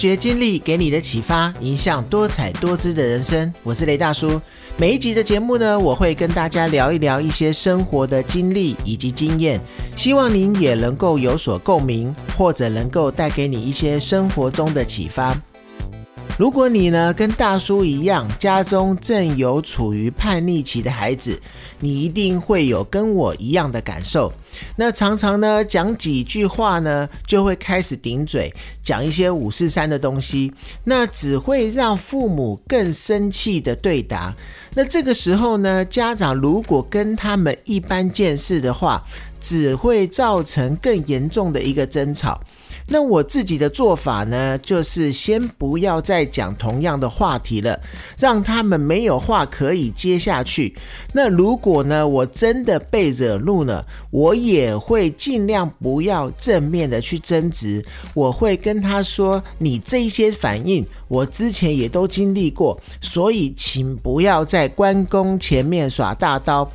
学经历给你的启发，影响多彩多姿的人生。我是雷大叔。每一集的节目呢，我会跟大家聊一聊一些生活的经历以及经验，希望您也能够有所共鸣，或者能够带给你一些生活中的启发。如果你呢跟大叔一样，家中正有处于叛逆期的孩子，你一定会有跟我一样的感受。那常常呢讲几句话呢，就会开始顶嘴，讲一些五四三的东西，那只会让父母更生气的对答。那这个时候呢，家长如果跟他们一般见识的话，只会造成更严重的一个争吵。那我自己的做法呢，就是先不要再讲同样的话题了，让他们没有话可以接下去。那如果呢，我真的被惹怒了，我也会尽量不要正面的去争执，我会跟他说：“你这些反应，我之前也都经历过，所以请不要在关公前面耍大刀。”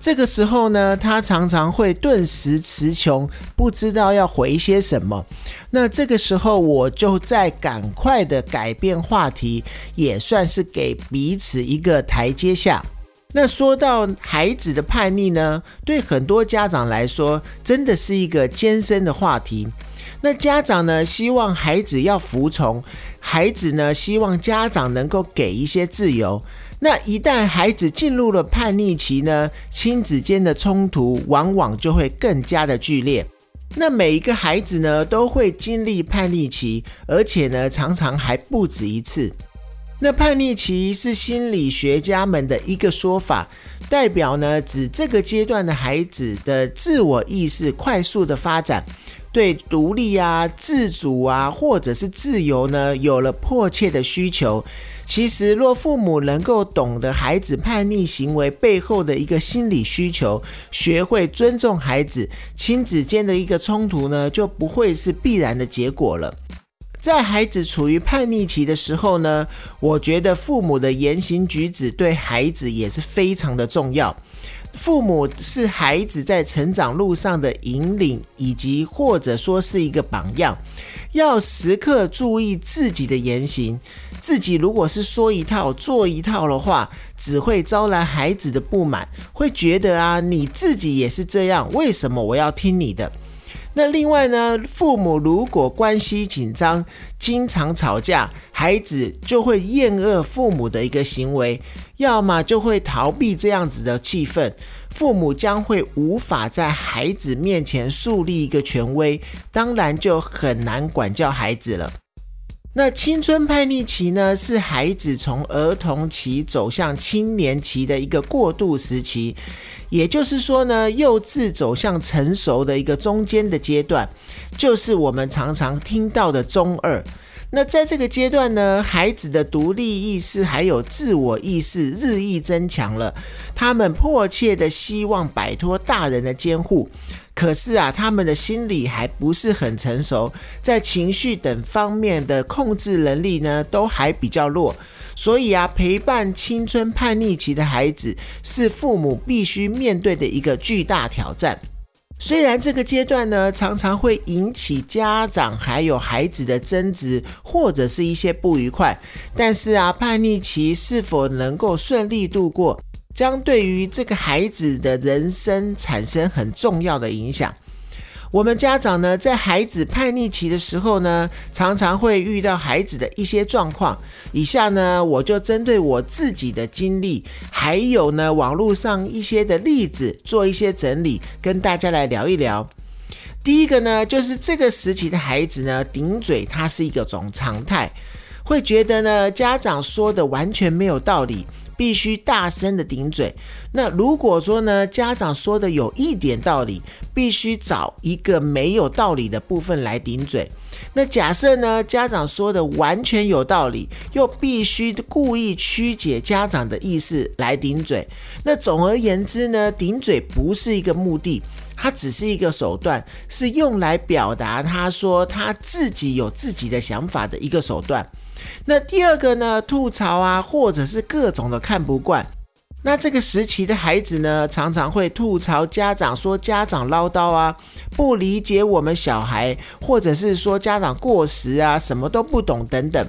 这个时候呢，他常常会顿时词穷，不知道要回些什么。那这个时候，我就在赶快的改变话题，也算是给彼此一个台阶下。那说到孩子的叛逆呢，对很多家长来说，真的是一个艰深的话题。那家长呢，希望孩子要服从；孩子呢，希望家长能够给一些自由。那一旦孩子进入了叛逆期呢，亲子间的冲突往往就会更加的剧烈。那每一个孩子呢，都会经历叛逆期，而且呢，常常还不止一次。那叛逆期是心理学家们的一个说法，代表呢，指这个阶段的孩子的自我意识快速的发展，对独立啊、自主啊，或者是自由呢，有了迫切的需求。其实，若父母能够懂得孩子叛逆行为背后的一个心理需求，学会尊重孩子，亲子间的一个冲突呢，就不会是必然的结果了。在孩子处于叛逆期的时候呢，我觉得父母的言行举止对孩子也是非常的重要。父母是孩子在成长路上的引领，以及或者说是一个榜样，要时刻注意自己的言行。自己如果是说一套做一套的话，只会招来孩子的不满，会觉得啊，你自己也是这样，为什么我要听你的？那另外呢，父母如果关系紧张，经常吵架，孩子就会厌恶父母的一个行为，要么就会逃避这样子的气氛，父母将会无法在孩子面前树立一个权威，当然就很难管教孩子了。那青春叛逆期呢，是孩子从儿童期走向青年期的一个过渡时期，也就是说呢，幼稚走向成熟的一个中间的阶段，就是我们常常听到的中二。那在这个阶段呢，孩子的独立意识还有自我意识日益增强了，他们迫切的希望摆脱大人的监护。可是啊，他们的心理还不是很成熟，在情绪等方面的控制能力呢，都还比较弱。所以啊，陪伴青春叛逆期的孩子，是父母必须面对的一个巨大挑战。虽然这个阶段呢，常常会引起家长还有孩子的争执，或者是一些不愉快，但是啊，叛逆期是否能够顺利度过？将对于这个孩子的人生产生很重要的影响。我们家长呢，在孩子叛逆期的时候呢，常常会遇到孩子的一些状况。以下呢，我就针对我自己的经历，还有呢网络上一些的例子，做一些整理，跟大家来聊一聊。第一个呢，就是这个时期的孩子呢，顶嘴，它是一个种常态，会觉得呢，家长说的完全没有道理。必须大声的顶嘴。那如果说呢，家长说的有一点道理，必须找一个没有道理的部分来顶嘴。那假设呢，家长说的完全有道理，又必须故意曲解家长的意思来顶嘴。那总而言之呢，顶嘴不是一个目的，它只是一个手段，是用来表达他说他自己有自己的想法的一个手段。那第二个呢？吐槽啊，或者是各种的看不惯，那这个时期的孩子呢，常常会吐槽家长，说家长唠叨啊，不理解我们小孩，或者是说家长过时啊，什么都不懂等等，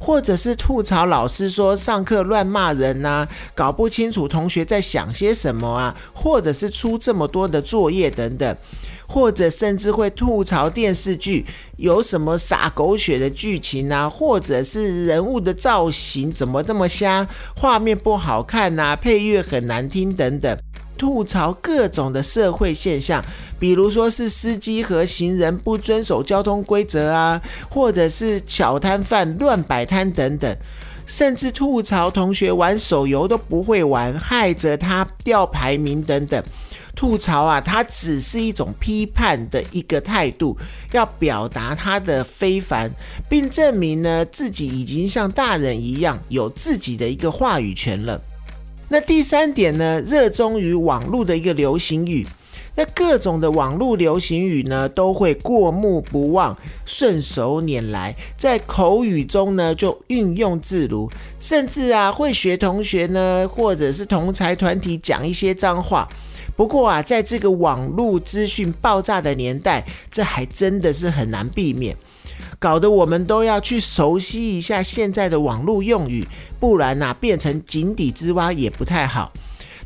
或者是吐槽老师说上课乱骂人呐，搞不清楚同学在想些什么啊，或者是出这么多的作业等等。或者甚至会吐槽电视剧有什么撒狗血的剧情啊，或者是人物的造型怎么这么瞎，画面不好看呐，配乐很难听等等，吐槽各种的社会现象，比如说是司机和行人不遵守交通规则啊，或者是小摊贩乱摆摊等等，甚至吐槽同学玩手游都不会玩，害着他掉排名等等。吐槽啊，它只是一种批判的一个态度，要表达他的非凡，并证明呢自己已经像大人一样有自己的一个话语权了。那第三点呢，热衷于网络的一个流行语，那各种的网络流行语呢，都会过目不忘，顺手拈来，在口语中呢就运用自如，甚至啊会学同学呢或者是同才团体讲一些脏话。不过啊，在这个网络资讯爆炸的年代，这还真的是很难避免，搞得我们都要去熟悉一下现在的网络用语，不然呐，变成井底之蛙也不太好。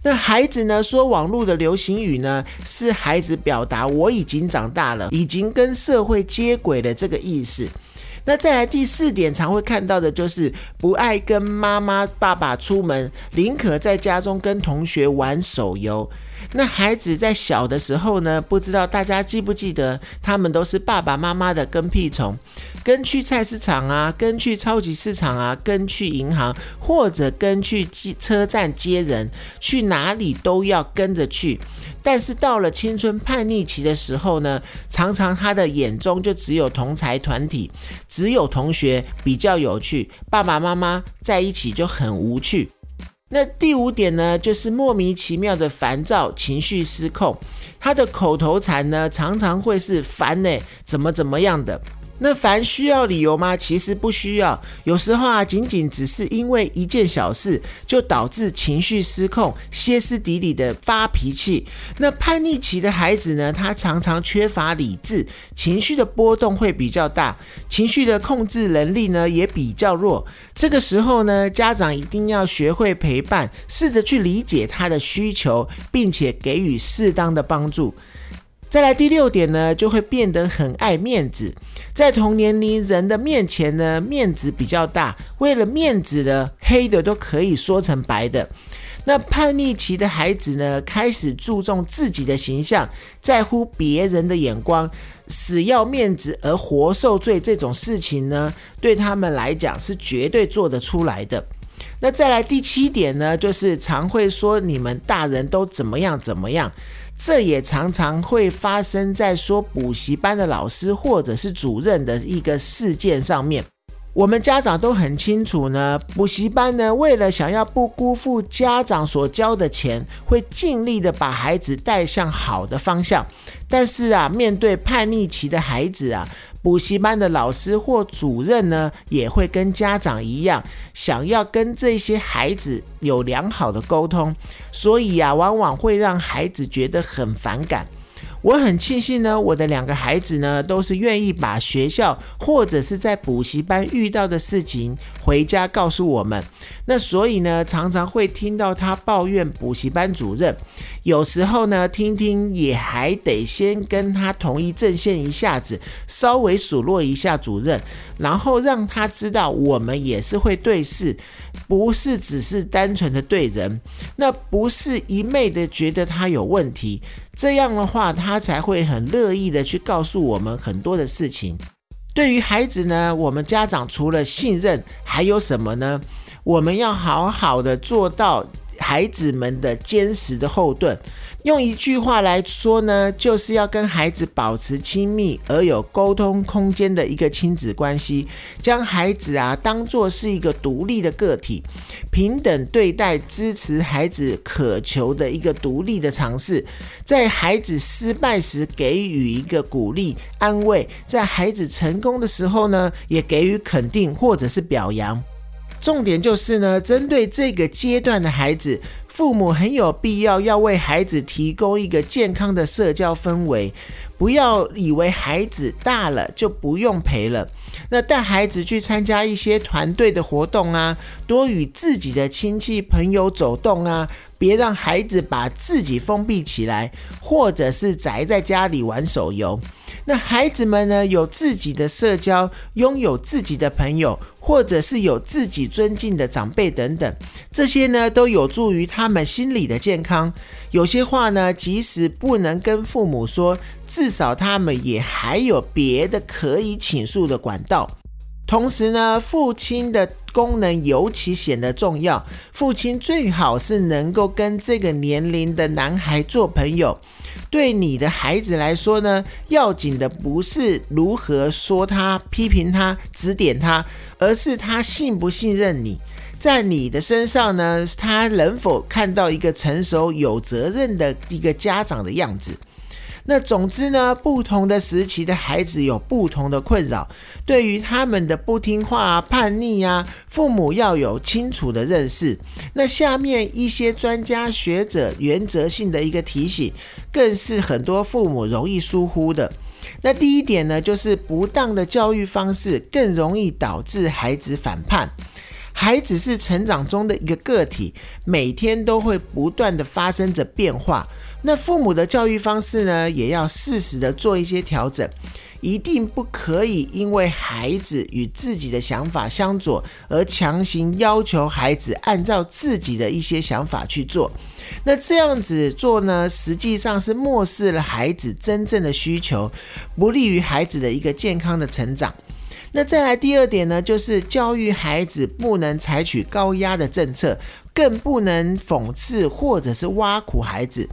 那孩子呢，说网络的流行语呢，是孩子表达我已经长大了，已经跟社会接轨的这个意思。那再来第四点，常会看到的就是不爱跟妈妈、爸爸出门，宁可在家中跟同学玩手游。那孩子在小的时候呢，不知道大家记不记得，他们都是爸爸妈妈的跟屁虫，跟去菜市场啊，跟去超级市场啊，跟去银行，或者跟去车站接人，去哪里都要跟着去。但是到了青春叛逆期的时候呢，常常他的眼中就只有同才团体，只有同学比较有趣，爸爸妈妈在一起就很无趣。那第五点呢，就是莫名其妙的烦躁、情绪失控。他的口头禅呢，常常会是“烦呢，怎么怎么样的”。那凡需要理由吗？其实不需要。有时候啊，仅仅只是因为一件小事，就导致情绪失控、歇斯底里的发脾气。那叛逆期的孩子呢，他常常缺乏理智，情绪的波动会比较大，情绪的控制能力呢也比较弱。这个时候呢，家长一定要学会陪伴，试着去理解他的需求，并且给予适当的帮助。再来第六点呢，就会变得很爱面子，在同年龄人的面前呢，面子比较大，为了面子的黑的都可以说成白的。那叛逆期的孩子呢，开始注重自己的形象，在乎别人的眼光，死要面子而活受罪这种事情呢，对他们来讲是绝对做得出来的。那再来第七点呢，就是常会说你们大人都怎么样怎么样。这也常常会发生在说补习班的老师或者是主任的一个事件上面。我们家长都很清楚呢，补习班呢为了想要不辜负家长所交的钱，会尽力的把孩子带向好的方向。但是啊，面对叛逆期的孩子啊。补习班的老师或主任呢，也会跟家长一样，想要跟这些孩子有良好的沟通，所以啊，往往会让孩子觉得很反感。我很庆幸呢，我的两个孩子呢，都是愿意把学校或者是在补习班遇到的事情回家告诉我们。那所以呢，常常会听到他抱怨补习班主任，有时候呢，听听也还得先跟他同一阵线一下子，稍微数落一下主任，然后让他知道我们也是会对事，不是只是单纯的对人，那不是一昧的觉得他有问题。这样的话，他才会很乐意的去告诉我们很多的事情。对于孩子呢，我们家长除了信任，还有什么呢？我们要好好的做到。孩子们的坚实的后盾，用一句话来说呢，就是要跟孩子保持亲密而有沟通空间的一个亲子关系，将孩子啊当做是一个独立的个体，平等对待，支持孩子渴求的一个独立的尝试，在孩子失败时给予一个鼓励安慰，在孩子成功的时候呢，也给予肯定或者是表扬。重点就是呢，针对这个阶段的孩子，父母很有必要要为孩子提供一个健康的社交氛围。不要以为孩子大了就不用陪了。那带孩子去参加一些团队的活动啊，多与自己的亲戚朋友走动啊，别让孩子把自己封闭起来，或者是宅在家里玩手游。那孩子们呢，有自己的社交，拥有自己的朋友，或者是有自己尊敬的长辈等等，这些呢都有助于他们心理的健康。有些话呢，即使不能跟父母说，至少他们也还有别的可以倾诉的管道。同时呢，父亲的功能尤其显得重要。父亲最好是能够跟这个年龄的男孩做朋友。对你的孩子来说呢，要紧的不是如何说他、批评他、指点他，而是他信不信任你，在你的身上呢，他能否看到一个成熟、有责任的一个家长的样子。那总之呢，不同的时期的孩子有不同的困扰，对于他们的不听话、叛逆啊，父母要有清楚的认识。那下面一些专家学者原则性的一个提醒，更是很多父母容易疏忽的。那第一点呢，就是不当的教育方式更容易导致孩子反叛。孩子是成长中的一个个体，每天都会不断的发生着变化。那父母的教育方式呢，也要适时的做一些调整，一定不可以因为孩子与自己的想法相左，而强行要求孩子按照自己的一些想法去做。那这样子做呢，实际上是漠视了孩子真正的需求，不利于孩子的一个健康的成长。那再来第二点呢，就是教育孩子不能采取高压的政策，更不能讽刺或者是挖苦孩子，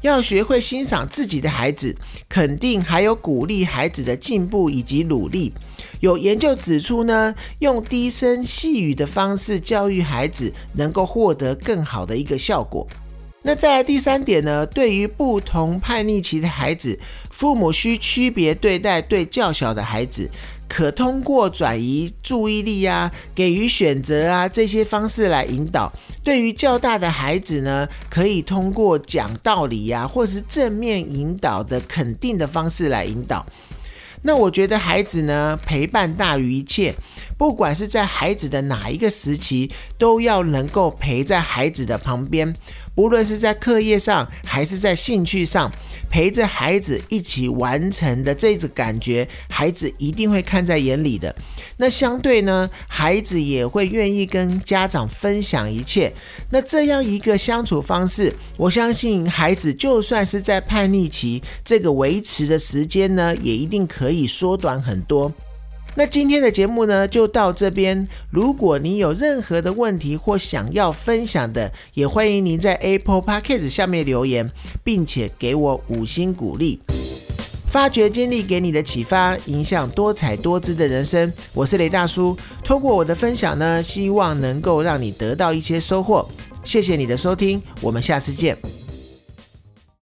要学会欣赏自己的孩子，肯定还有鼓励孩子的进步以及努力。有研究指出呢，用低声细语的方式教育孩子，能够获得更好的一个效果。那再来第三点呢，对于不同叛逆期的孩子，父母需区别对待对较小的孩子。可通过转移注意力啊，给予选择啊这些方式来引导。对于较大的孩子呢，可以通过讲道理呀，或是正面引导的肯定的方式来引导。那我觉得孩子呢，陪伴大于一切。不管是在孩子的哪一个时期，都要能够陪在孩子的旁边。不论是在课业上，还是在兴趣上，陪着孩子一起完成的这种感觉，孩子一定会看在眼里的。那相对呢，孩子也会愿意跟家长分享一切。那这样一个相处方式，我相信孩子就算是在叛逆期，这个维持的时间呢，也一定可以缩短很多。那今天的节目呢，就到这边。如果你有任何的问题或想要分享的，也欢迎您在 Apple Podcast 下面留言，并且给我五星鼓励。发掘经历给你的启发，影响多彩多姿的人生。我是雷大叔，通过我的分享呢，希望能够让你得到一些收获。谢谢你的收听，我们下次见。